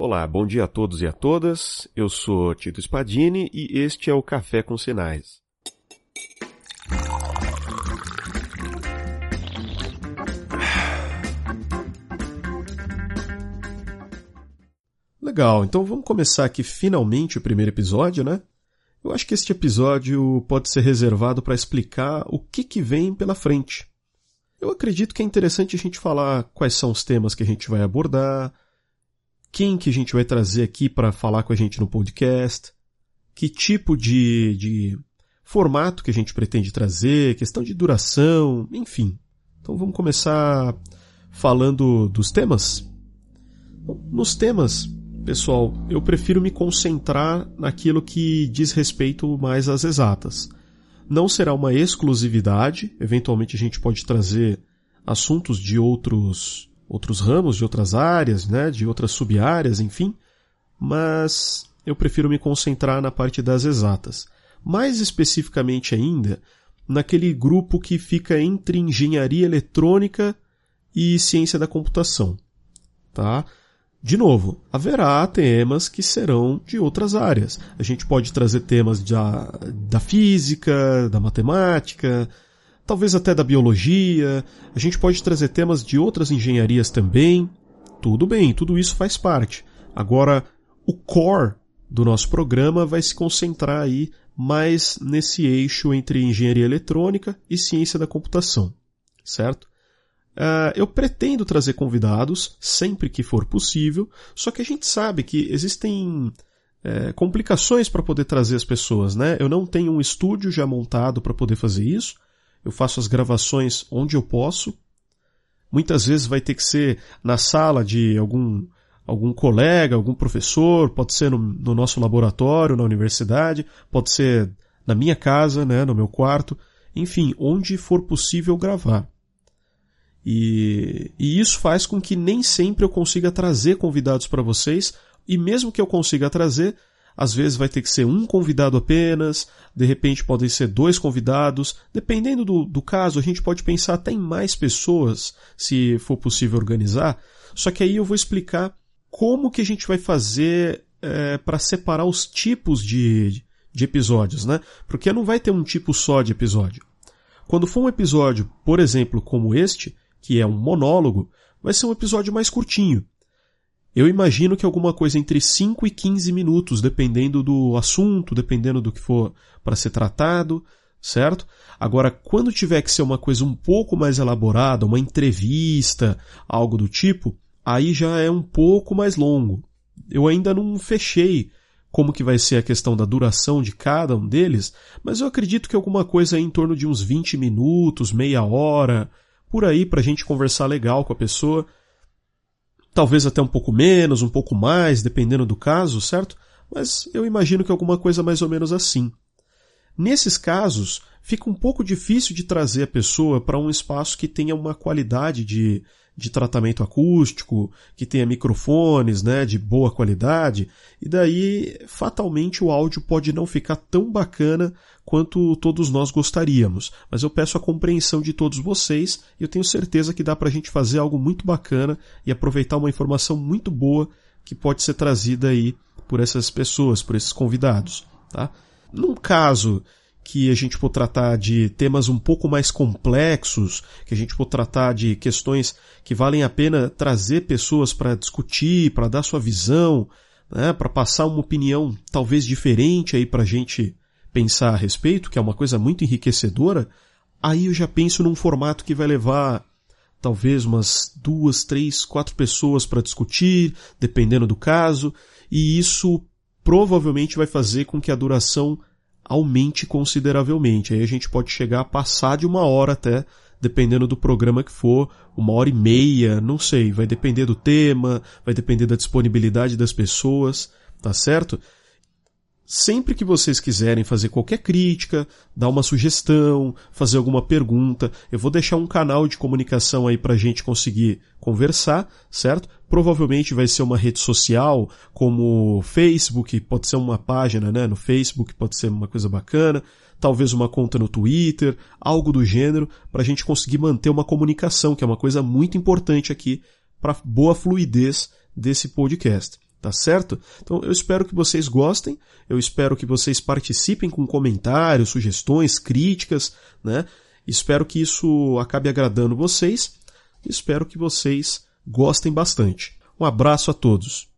Olá, bom dia a todos e a todas. Eu sou Tito Spadini e este é o Café com Sinais. Legal, então vamos começar aqui finalmente o primeiro episódio, né? Eu acho que este episódio pode ser reservado para explicar o que, que vem pela frente. Eu acredito que é interessante a gente falar quais são os temas que a gente vai abordar, quem que a gente vai trazer aqui para falar com a gente no podcast, que tipo de, de formato que a gente pretende trazer, questão de duração, enfim. Então vamos começar falando dos temas? Nos temas, pessoal, eu prefiro me concentrar naquilo que diz respeito mais às exatas não será uma exclusividade, eventualmente a gente pode trazer assuntos de outros outros ramos, de outras áreas, né, de outras sub-áreas, enfim, mas eu prefiro me concentrar na parte das exatas. Mais especificamente ainda, naquele grupo que fica entre engenharia eletrônica e ciência da computação. Tá? De novo, haverá temas que serão de outras áreas. A gente pode trazer temas da, da física, da matemática, talvez até da biologia. A gente pode trazer temas de outras engenharias também. Tudo bem, tudo isso faz parte. Agora, o core do nosso programa vai se concentrar aí mais nesse eixo entre engenharia eletrônica e ciência da computação, certo? Uh, eu pretendo trazer convidados sempre que for possível, só que a gente sabe que existem é, complicações para poder trazer as pessoas, né? Eu não tenho um estúdio já montado para poder fazer isso. Eu faço as gravações onde eu posso. Muitas vezes vai ter que ser na sala de algum algum colega, algum professor, pode ser no, no nosso laboratório, na universidade, pode ser na minha casa, né, no meu quarto, enfim, onde for possível gravar. E, e isso faz com que nem sempre eu consiga trazer convidados para vocês, e mesmo que eu consiga trazer, às vezes vai ter que ser um convidado apenas, de repente podem ser dois convidados, dependendo do, do caso, a gente pode pensar até em mais pessoas, se for possível organizar. Só que aí eu vou explicar como que a gente vai fazer é, para separar os tipos de, de episódios, né? Porque não vai ter um tipo só de episódio. Quando for um episódio, por exemplo, como este, que é um monólogo, vai ser um episódio mais curtinho. Eu imagino que alguma coisa entre 5 e 15 minutos, dependendo do assunto, dependendo do que for para ser tratado, certo? Agora, quando tiver que ser uma coisa um pouco mais elaborada, uma entrevista, algo do tipo, aí já é um pouco mais longo. Eu ainda não fechei como que vai ser a questão da duração de cada um deles, mas eu acredito que alguma coisa em torno de uns 20 minutos, meia hora, por aí para a gente conversar legal com a pessoa. Talvez até um pouco menos, um pouco mais, dependendo do caso, certo? Mas eu imagino que alguma coisa mais ou menos assim. Nesses casos, fica um pouco difícil de trazer a pessoa para um espaço que tenha uma qualidade de, de tratamento acústico, que tenha microfones, né, de boa qualidade, e daí fatalmente o áudio pode não ficar tão bacana quanto todos nós gostaríamos. Mas eu peço a compreensão de todos vocês e eu tenho certeza que dá para a gente fazer algo muito bacana e aproveitar uma informação muito boa que pode ser trazida aí por essas pessoas, por esses convidados, tá? Num caso que a gente for tratar de temas um pouco mais complexos, que a gente for tratar de questões que valem a pena trazer pessoas para discutir, para dar sua visão, né, para passar uma opinião talvez diferente aí para a gente pensar a respeito, que é uma coisa muito enriquecedora, aí eu já penso num formato que vai levar talvez umas duas, três, quatro pessoas para discutir, dependendo do caso, e isso provavelmente vai fazer com que a duração aumente consideravelmente. Aí a gente pode chegar a passar de uma hora até, dependendo do programa que for, uma hora e meia, não sei, vai depender do tema, vai depender da disponibilidade das pessoas, tá certo? Sempre que vocês quiserem fazer qualquer crítica, dar uma sugestão, fazer alguma pergunta, eu vou deixar um canal de comunicação aí para a gente conseguir conversar, certo? Provavelmente vai ser uma rede social, como Facebook, pode ser uma página né, no Facebook, pode ser uma coisa bacana, talvez uma conta no Twitter, algo do gênero, para a gente conseguir manter uma comunicação, que é uma coisa muito importante aqui para boa fluidez desse podcast. Tá certo? Então eu espero que vocês gostem, eu espero que vocês participem com comentários, sugestões, críticas, né? Espero que isso acabe agradando vocês. Espero que vocês gostem bastante. Um abraço a todos.